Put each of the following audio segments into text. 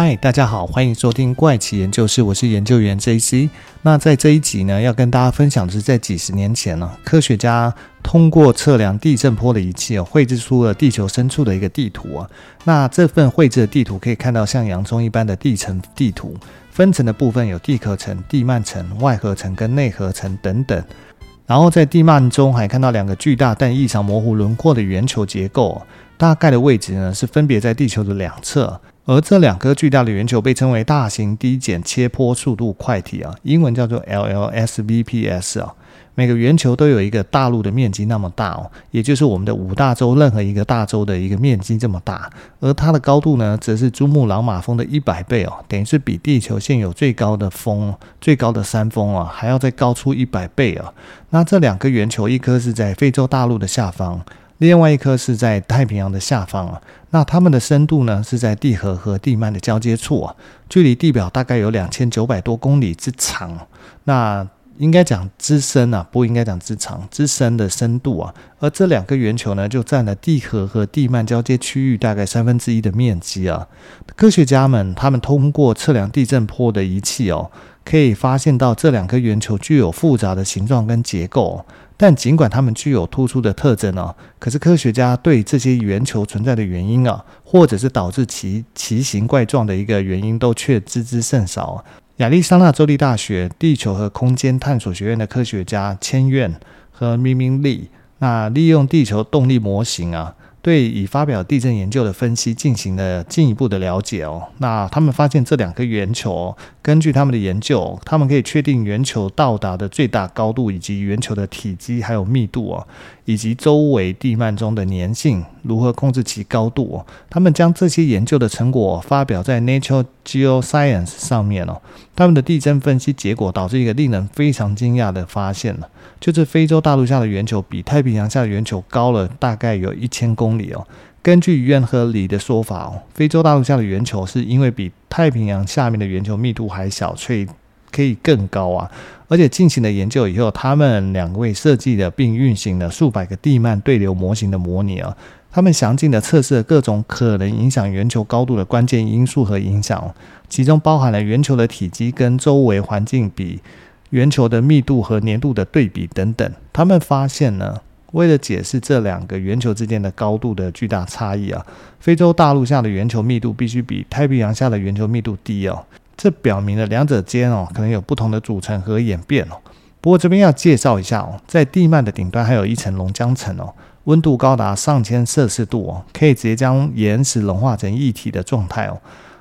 嗨，大家好，欢迎收听怪奇研究室，我是研究员 JC。那在这一集呢，要跟大家分享的是，在几十年前呢，科学家通过测量地震波的仪器哦，绘制出了地球深处的一个地图啊。那这份绘制的地图可以看到像洋葱一般的地层地图，分层的部分有地壳层、地幔层、外核层跟内核层等等。然后在地幔中还看到两个巨大但异常模糊轮廓的圆球结构，大概的位置呢是分别在地球的两侧。而这两颗巨大的圆球被称为大型低减切坡速度快体啊，英文叫做 LLSVPS 啊。每个圆球都有一个大陆的面积那么大哦，也就是我们的五大洲任何一个大洲的一个面积这么大。而它的高度呢，则是珠穆朗玛峰的一百倍哦，等于是比地球现有最高的峰、最高的山峰啊，还要再高出一百倍啊。那这两个圆球，一颗是在非洲大陆的下方。另外一颗是在太平洋的下方啊，那它们的深度呢，是在地核和地幔的交接处啊，距离地表大概有两千九百多公里之长，那应该讲之深啊，不应该讲之长，之深的深度啊。而这两个圆球呢，就占了地核和地幔交接区域大概三分之一的面积啊。科学家们他们通过测量地震波的仪器哦，可以发现到这两颗圆球具有复杂的形状跟结构。但尽管它们具有突出的特征哦，可是科学家对这些圆球存在的原因啊，或者是导致其奇形怪状的一个原因，都却知之甚少。亚利桑那州立大学地球和空间探索学院的科学家千院和明明利，那利用地球动力模型啊。对已发表地震研究的分析进行了进一步的了解哦。那他们发现这两个圆球，根据他们的研究，他们可以确定圆球到达的最大高度，以及圆球的体积还有密度哦，以及周围地幔中的粘性如何控制其高度哦。他们将这些研究的成果发表在《Nature Geoscience》上面哦。他们的地震分析结果导致一个令人非常惊讶的发现了。就是非洲大陆下的圆球比太平洋下的圆球高了大概有一千公里哦。根据约和里的说法哦，非洲大陆下的圆球是因为比太平洋下面的圆球密度还小，所以可以更高啊。而且进行了研究以后，他们两位设计的并运行了数百个地幔对流模型的模拟啊。他们详尽的测试各种可能影响圆球高度的关键因素和影响，其中包含了圆球的体积跟周围环境比。圆球的密度和粘度的对比等等，他们发现呢，为了解释这两个圆球之间的高度的巨大差异啊，非洲大陆下的圆球密度必须比太平洋下的圆球密度低哦。这表明了两者间哦可能有不同的组成和演变哦。不过这边要介绍一下哦，在地幔的顶端还有一层熔浆层哦，温度高达上千摄氏度哦，可以直接将岩石融化成液体的状态哦。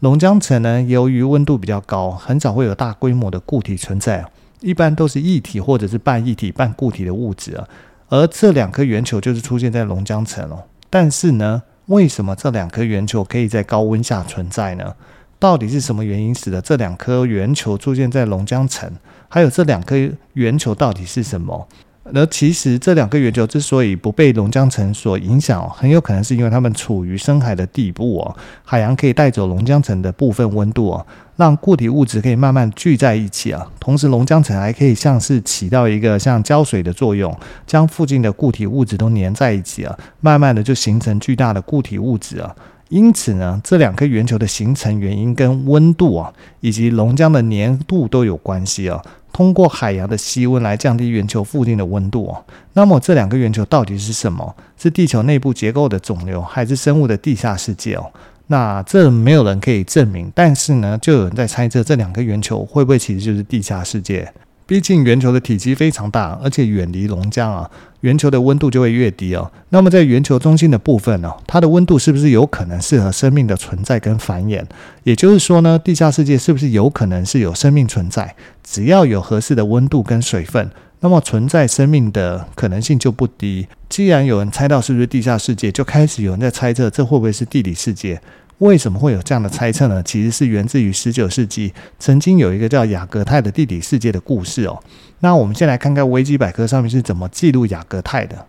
熔浆层呢，由于温度比较高，很少会有大规模的固体存在。一般都是液体或者是半液体半固体的物质啊，而这两颗圆球就是出现在熔浆层哦。但是呢，为什么这两颗圆球可以在高温下存在呢？到底是什么原因使得这两颗圆球出现在龙江城？还有这两颗圆球到底是什么？而其实这两个圆球之所以不被龙江城所影响，很有可能是因为它们处于深海的底部哦，海洋可以带走龙江城的部分温度哦，让固体物质可以慢慢聚在一起啊。同时，龙江城还可以像是起到一个像胶水的作用，将附近的固体物质都粘在一起啊，慢慢的就形成巨大的固体物质啊。因此呢，这两颗圆球的形成原因跟温度啊，以及熔浆的粘度都有关系啊。通过海洋的吸温来降低圆球附近的温度哦。那么这两个圆球到底是什么？是地球内部结构的肿瘤，还是生物的地下世界哦？那这没有人可以证明，但是呢，就有人在猜测这两个圆球会不会其实就是地下世界。毕竟圆球的体积非常大，而且远离龙江啊，圆球的温度就会越低哦。那么在圆球中心的部分呢，它的温度是不是有可能适合生命的存在跟繁衍？也就是说呢，地下世界是不是有可能是有生命存在？只要有合适的温度跟水分，那么存在生命的可能性就不低。既然有人猜到是不是地下世界，就开始有人在猜测这会不会是地理世界？为什么会有这样的猜测呢？其实是源自于十九世纪曾经有一个叫雅格泰的地理世界的故事哦。那我们先来看看维基百科上面是怎么记录雅格泰的。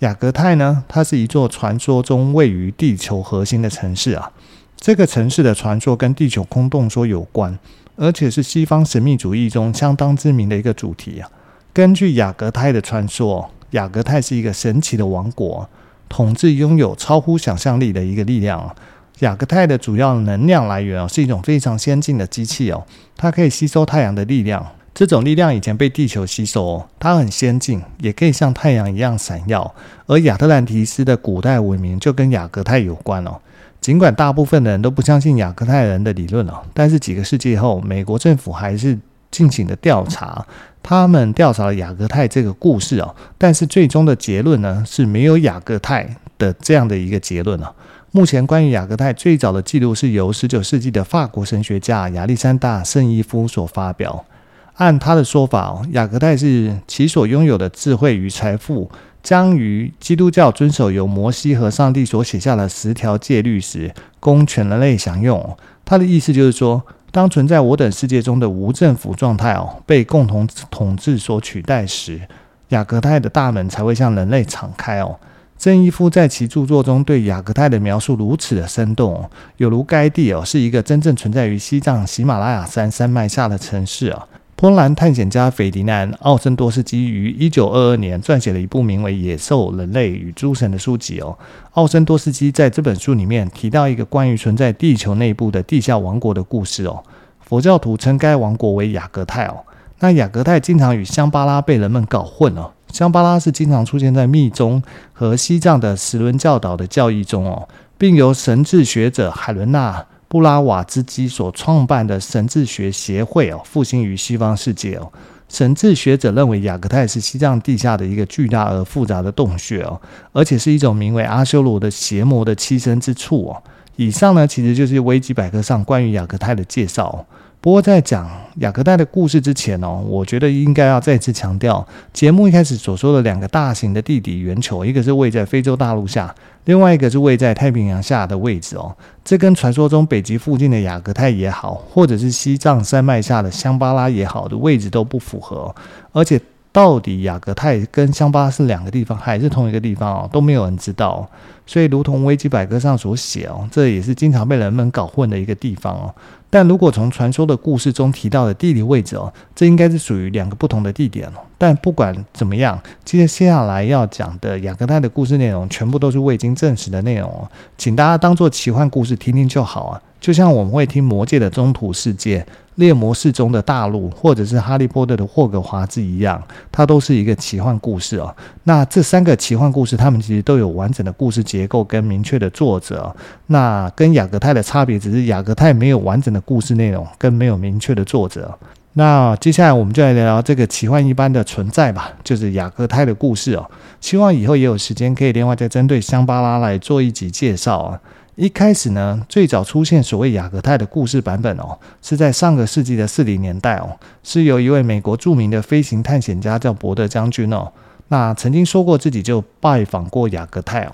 雅格泰呢，它是一座传说中位于地球核心的城市啊。这个城市的传说跟地球空洞说有关，而且是西方神秘主义中相当知名的一个主题啊。根据雅格泰的传说，雅格泰是一个神奇的王国，统治拥有超乎想象力的一个力量。雅格泰的主要能量来源哦，是一种非常先进的机器哦，它可以吸收太阳的力量。这种力量以前被地球吸收哦，它很先进，也可以像太阳一样闪耀。而亚特兰提斯的古代文明就跟雅格泰有关哦。尽管大部分的人都不相信雅格泰人的理论哦，但是几个世纪后，美国政府还是进行了调查。他们调查了雅格泰这个故事哦，但是最终的结论呢，是没有雅格泰的这样的一个结论哦。目前关于雅格泰最早的记录是由十九世纪的法国神学家亚历山大圣伊夫所发表。按他的说法，雅格泰是其所拥有的智慧与财富，将于基督教遵守由摩西和上帝所写下的十条戒律时，供全人类享用。他的意思就是说，当存在我等世界中的无政府状态哦，被共同统治所取代时，雅格泰的大门才会向人类敞开哦。圣伊夫在其著作中对雅格泰的描述如此的生动，有如该地哦是一个真正存在于西藏喜马拉雅山山脉下的城市啊。波兰探险家斐迪南·奥森多斯基于一九二二年撰写了一部名为《野兽、人类与诸神》的书籍哦。奥森多斯基在这本书里面提到一个关于存在地球内部的地下王国的故事哦。佛教徒称该王国为雅格泰哦。那雅格泰经常与香巴拉被人们搞混哦。香巴拉是经常出现在密宗和西藏的时轮教导的教义中哦，并由神智学者海伦娜布拉瓦兹基所创办的神智学协会哦，复兴于西方世界哦。神智学者认为雅格泰是西藏地下的一个巨大而复杂的洞穴哦，而且是一种名为阿修罗的邪魔的栖身之处哦。以上呢，其实就是维基百科上关于雅格泰的介绍。不过，在讲雅格泰的故事之前哦，我觉得应该要再次强调，节目一开始所说的两个大型的地底圆球，一个是位在非洲大陆下，另外一个是位在太平洋下的位置哦。这跟传说中北极附近的雅格泰也好，或者是西藏山脉下的香巴拉也好的位置都不符合，而且。到底雅格泰跟香巴拉是两个地方，还是同一个地方哦？都没有人知道。所以，如同维基百科上所写哦，这也是经常被人们搞混的一个地方哦。但如果从传说的故事中提到的地理位置哦，这应该是属于两个不同的地点哦。但不管怎么样，接下来要讲的雅格泰的故事内容，全部都是未经证实的内容哦，请大家当做奇幻故事听听就好啊。就像我们会听《魔戒》的中土世界。猎魔士中的大陆，或者是哈利波特的霍格华兹一样，它都是一个奇幻故事哦。那这三个奇幻故事，它们其实都有完整的故事结构跟明确的作者。那跟雅格泰的差别，只是雅格泰没有完整的故事内容，跟没有明确的作者。那接下来我们就来聊聊这个奇幻一般的存在吧，就是雅格泰的故事哦。希望以后也有时间可以另外再针对香巴拉来做一集介绍啊。一开始呢，最早出现所谓雅格泰的故事版本哦，是在上个世纪的四零年代哦，是由一位美国著名的飞行探险家叫伯德将军哦，那曾经说过自己就拜访过雅格泰哦。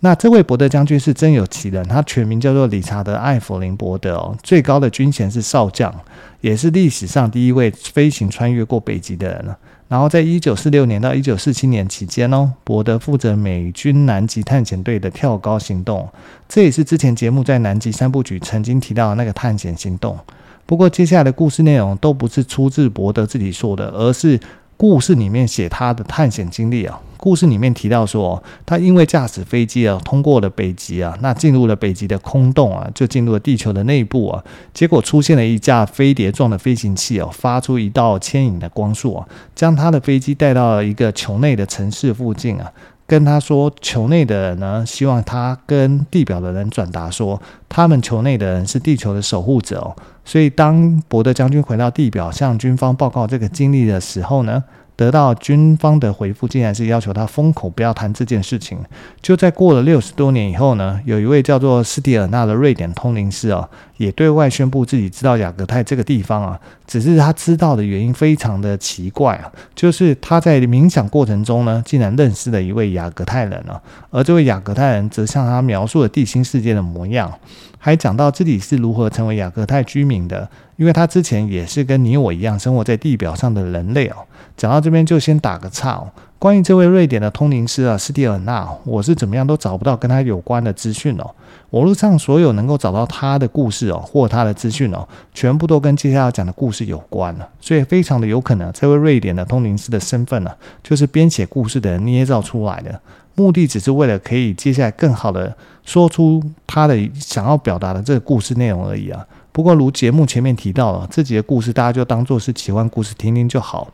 那这位伯德将军是真有其人，他全名叫做理查德·艾弗林·伯德哦，最高的军衔是少将，也是历史上第一位飞行穿越过北极的人了。然后，在一九四六年到一九四七年期间哦，伯德负责美军南极探险队的跳高行动，这也是之前节目在南极三部曲曾经提到的那个探险行动。不过，接下来的故事内容都不是出自伯德自己说的，而是故事里面写他的探险经历啊。故事里面提到说，他因为驾驶飞机啊，通过了北极啊，那进入了北极的空洞啊，就进入了地球的内部啊，结果出现了一架飞碟状的飞行器啊，发出一道牵引的光束啊，将他的飞机带到了一个球内的城市附近啊，跟他说，球内的人呢，希望他跟地表的人转达说，他们球内的人是地球的守护者哦，所以当伯德将军回到地表向军方报告这个经历的时候呢，得到军方的回复，竟然是要求他封口，不要谈这件事情。就在过了六十多年以后呢，有一位叫做斯蒂尔纳的瑞典通灵师啊，也对外宣布自己知道雅格泰这个地方啊，只是他知道的原因非常的奇怪啊，就是他在冥想过程中呢，竟然认识了一位雅格泰人啊，而这位雅格泰人则向他描述了地心世界的模样。还讲到自己是如何成为雅各泰居民的，因为他之前也是跟你我一样生活在地表上的人类哦。讲到这边就先打个岔哦。关于这位瑞典的通灵师啊，斯蒂尔纳，我是怎么样都找不到跟他有关的资讯哦。网络上所有能够找到他的故事哦，或他的资讯哦，全部都跟接下来讲的故事有关了，所以非常的有可能，这位瑞典的通灵师的身份呢，就是编写故事的人捏造出来的，目的只是为了可以接下来更好的说出他的想要表达的这个故事内容而已啊。不过如节目前面提到了，这几个故事大家就当做是奇幻故事听听就好。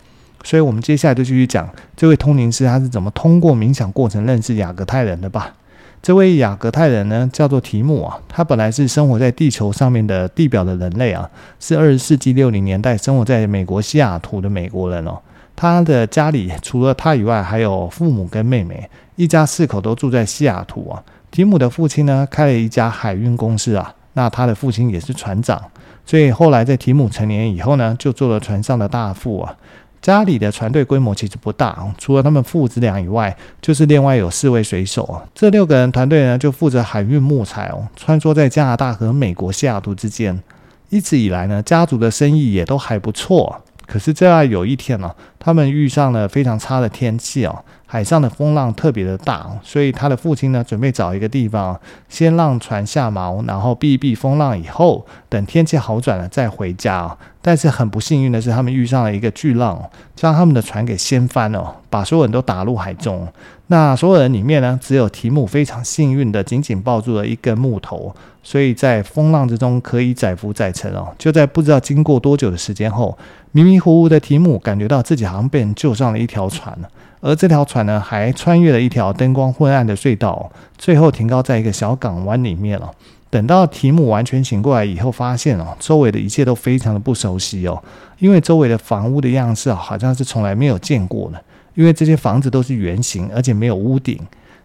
所以，我们接下来就继续讲这位通灵师他是怎么通过冥想过程认识雅各泰人的吧。这位雅各泰人呢，叫做提姆啊，他本来是生活在地球上面的地表的人类啊，是二十世纪六零年代生活在美国西雅图的美国人哦。他的家里除了他以外，还有父母跟妹妹，一家四口都住在西雅图啊。提姆的父亲呢，开了一家海运公司啊，那他的父亲也是船长，所以后来在提姆成年以后呢，就做了船上的大副啊。家里的船队规模其实不大，除了他们父子俩以外，就是另外有四位水手。这六个人团队呢，就负责海运木材哦，穿梭在加拿大和美国西雅图之间。一直以来呢，家族的生意也都还不错。可是，这样有一天呢，他们遇上了非常差的天气哦。海上的风浪特别的大，所以他的父亲呢，准备找一个地方，先让船下锚，然后避一避风浪，以后等天气好转了再回家。但是很不幸运的是，他们遇上了一个巨浪，将他们的船给掀翻了，把所有人都打入海中。那所有人里面呢，只有提姆非常幸运的紧紧抱住了一根木头，所以在风浪之中可以载浮载沉哦。就在不知道经过多久的时间后，迷迷糊糊的提姆感觉到自己好像被人救上了一条船。而这条船呢，还穿越了一条灯光昏暗的隧道，最后停靠在一个小港湾里面了。等到提姆完全醒过来以后，发现哦，周围的一切都非常的不熟悉哦，因为周围的房屋的样式好像是从来没有见过的，因为这些房子都是圆形，而且没有屋顶。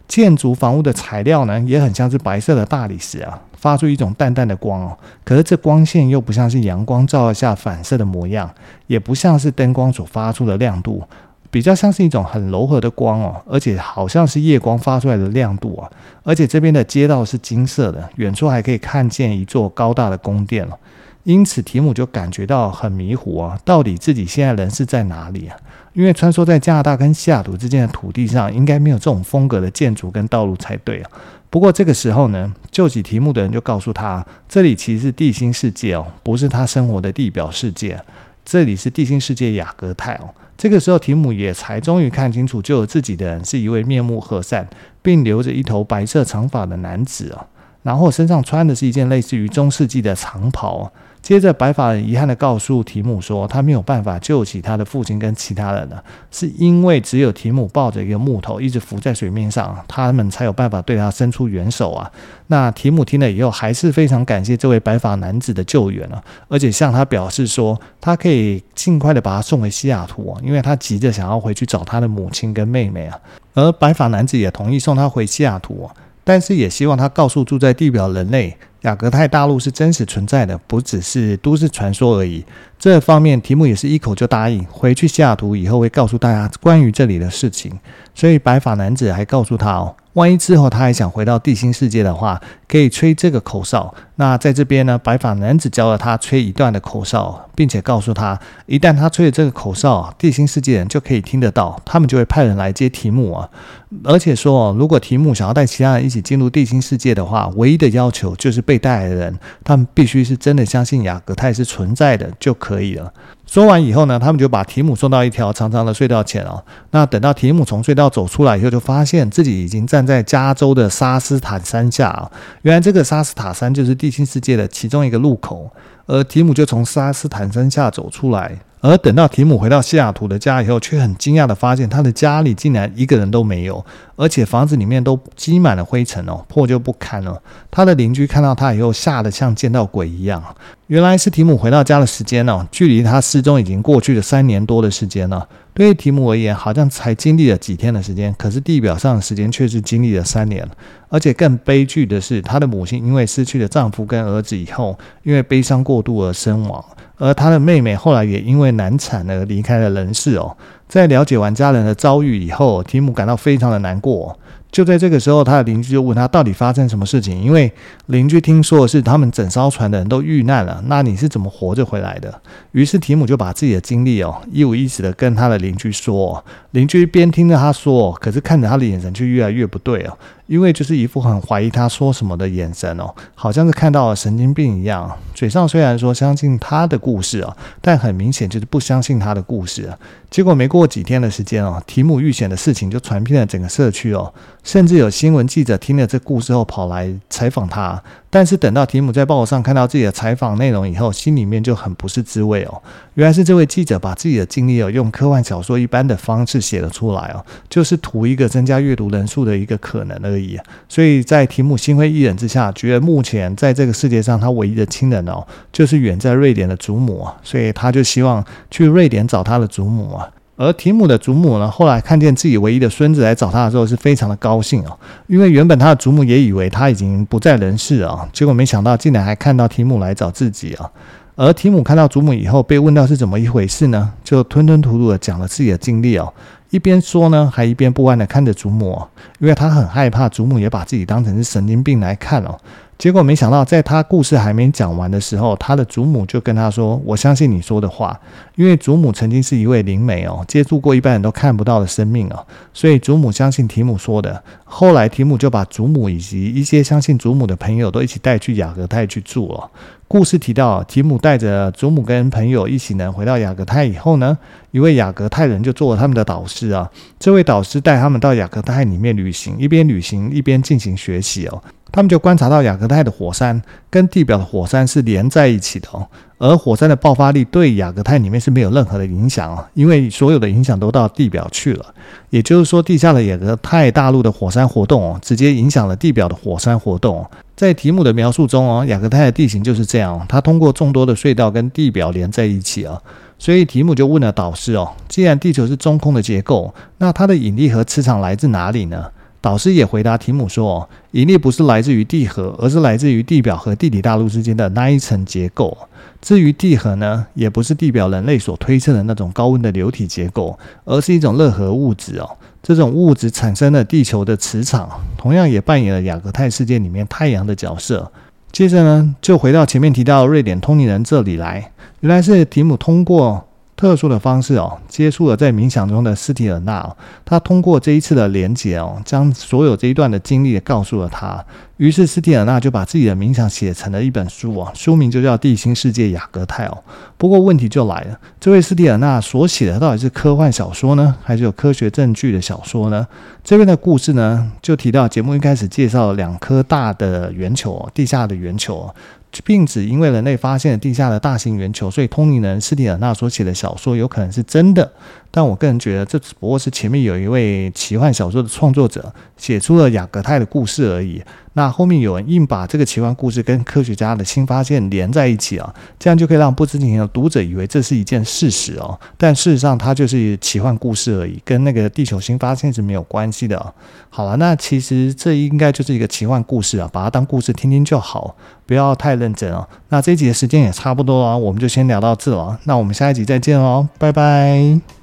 建筑房屋的材料呢，也很像是白色的大理石啊，发出一种淡淡的光哦。可是这光线又不像是阳光照耀下反射的模样，也不像是灯光所发出的亮度。比较像是一种很柔和的光哦，而且好像是夜光发出来的亮度啊，而且这边的街道是金色的，远处还可以看见一座高大的宫殿了。因此提姆就感觉到很迷糊啊，到底自己现在人是在哪里啊？因为穿梭在加拿大跟西雅图之间的土地上，应该没有这种风格的建筑跟道路才对啊。不过这个时候呢，救起提姆的人就告诉他，这里其实是地心世界哦，不是他生活的地表世界，这里是地心世界雅格泰哦。这个时候，提姆也才终于看清楚，救了自己的人是一位面目和善，并留着一头白色长发的男子啊，然后身上穿的是一件类似于中世纪的长袍。接着，白发人遗憾地告诉提姆说，他没有办法救起他的父亲跟其他人了，是因为只有提姆抱着一个木头一直浮在水面上，他们才有办法对他伸出援手啊。那提姆听了以后，还是非常感谢这位白发男子的救援啊，而且向他表示说，他可以尽快的把他送回西雅图啊，因为他急着想要回去找他的母亲跟妹妹啊。而白发男子也同意送他回西雅图，但是也希望他告诉住在地表人类。雅各泰大陆是真实存在的，不只是都市传说而已。这方面，提姆也是一口就答应，回去西雅图以后会告诉大家关于这里的事情。所以，白发男子还告诉他哦。万一之后他还想回到地心世界的话，可以吹这个口哨。那在这边呢，白发男子教了他吹一段的口哨，并且告诉他，一旦他吹了这个口哨，地心世界人就可以听得到，他们就会派人来接提姆啊。而且说，如果提姆想要带其他人一起进入地心世界的话，唯一的要求就是被带来的人，他们必须是真的相信雅各泰是存在的就可以了。说完以后呢，他们就把提姆送到一条长长的隧道前哦。那等到提姆从隧道走出来以后，就发现自己已经站在加州的沙斯坦山下啊。原来这个沙斯塔山就是地心世界的其中一个路口，而提姆就从沙斯坦山下走出来。而等到提姆回到西雅图的家以后，却很惊讶地发现他的家里竟然一个人都没有，而且房子里面都积满了灰尘哦，破旧不堪哦。他的邻居看到他以后，吓得像见到鬼一样。原来是提姆回到家的时间哦，距离他失踪已经过去了三年多的时间了。对于提姆而言，好像才经历了几天的时间，可是地表上的时间却是经历了三年。而且更悲剧的是，她的母亲因为失去了丈夫跟儿子以后，因为悲伤过度而身亡。而她的妹妹后来也因为难产而离开了人世哦。在了解完家人的遭遇以后，提姆感到非常的难过。就在这个时候，他的邻居就问他到底发生什么事情，因为邻居听说是他们整艘船的人都遇难了，那你是怎么活着回来的？于是提姆就把自己的经历哦一五一十的跟他的邻居说。邻居边听着他说，可是看着他的眼神却越来越不对哦，因为就是一副很怀疑他说什么的眼神哦，好像是看到了神经病一样。嘴上虽然说相信他的故事哦，但很明显就是不相信他的故事。结果没过几天的时间哦，提姆遇险的事情就传遍了整个社区哦。甚至有新闻记者听了这故事后跑来采访他，但是等到提姆在报纸上看到自己的采访内容以后，心里面就很不是滋味哦。原来是这位记者把自己的经历哦，用科幻小说一般的方式写了出来哦，就是图一个增加阅读人数的一个可能而已。所以在提姆心灰意冷之下，觉得目前在这个世界上他唯一的亲人哦，就是远在瑞典的祖母啊，所以他就希望去瑞典找他的祖母啊。而提姆的祖母呢，后来看见自己唯一的孙子来找他的时候，是非常的高兴哦，因为原本他的祖母也以为他已经不在人世啊，结果没想到竟然还看到提姆来找自己啊。而提姆看到祖母以后，被问到是怎么一回事呢，就吞吞吐吐的讲了自己的经历哦，一边说呢，还一边不安的看着祖母，因为他很害怕祖母也把自己当成是神经病来看哦。结果没想到，在他故事还没讲完的时候，他的祖母就跟他说：“我相信你说的话，因为祖母曾经是一位灵媒哦，接触过一般人都看不到的生命哦，所以祖母相信提姆说的。后来提姆就把祖母以及一些相信祖母的朋友都一起带去雅各泰去住了。故事提到，提姆带着祖母跟朋友一起呢，回到雅各泰以后呢，一位雅各泰人就做了他们的导师啊。这位导师带他们到雅各泰里面旅行，一边旅行一边进行学习哦。”他们就观察到雅各泰的火山跟地表的火山是连在一起的哦，而火山的爆发力对雅各泰里面是没有任何的影响哦，因为所有的影响都到地表去了。也就是说，地下的雅各泰大陆的火山活动哦，直接影响了地表的火山活动。在提姆的描述中哦，雅各泰的地形就是这样，它通过众多的隧道跟地表连在一起啊，所以提姆就问了导师哦，既然地球是中空的结构，那它的引力和磁场来自哪里呢？导师也回答提姆说：“引力不是来自于地核，而是来自于地表和地底大陆之间的那一层结构。至于地核呢，也不是地表人类所推测的那种高温的流体结构，而是一种热核物质哦。这种物质产生了地球的磁场，同样也扮演了雅各泰世界里面太阳的角色。接着呢，就回到前面提到瑞典通灵人这里来，原来是提姆通过。”特殊的方式哦，接触了在冥想中的斯提尔纳哦，他通过这一次的连接哦，将所有这一段的经历告诉了他。于是斯提尔纳就把自己的冥想写成了一本书哦，书名就叫《地心世界雅各泰》哦。不过问题就来了，这位斯提尔纳所写的到底是科幻小说呢，还是有科学证据的小说呢？这边的故事呢，就提到节目一开始介绍了两颗大的圆球哦，地下的圆球。并只因为人类发现了地下的大型圆球，所以通灵人斯蒂尔纳所写的小说有可能是真的。但我个人觉得，这只不过是前面有一位奇幻小说的创作者写出了雅各泰的故事而已。那后面有人硬把这个奇幻故事跟科学家的新发现连在一起啊，这样就可以让不知情的读者以为这是一件事实哦。但事实上，它就是奇幻故事而已，跟那个地球新发现是没有关系的。好了，那其实这应该就是一个奇幻故事啊，把它当故事听听就好，不要太认真哦。那这一集的时间也差不多了，我们就先聊到这了。那我们下一集再见哦，拜拜。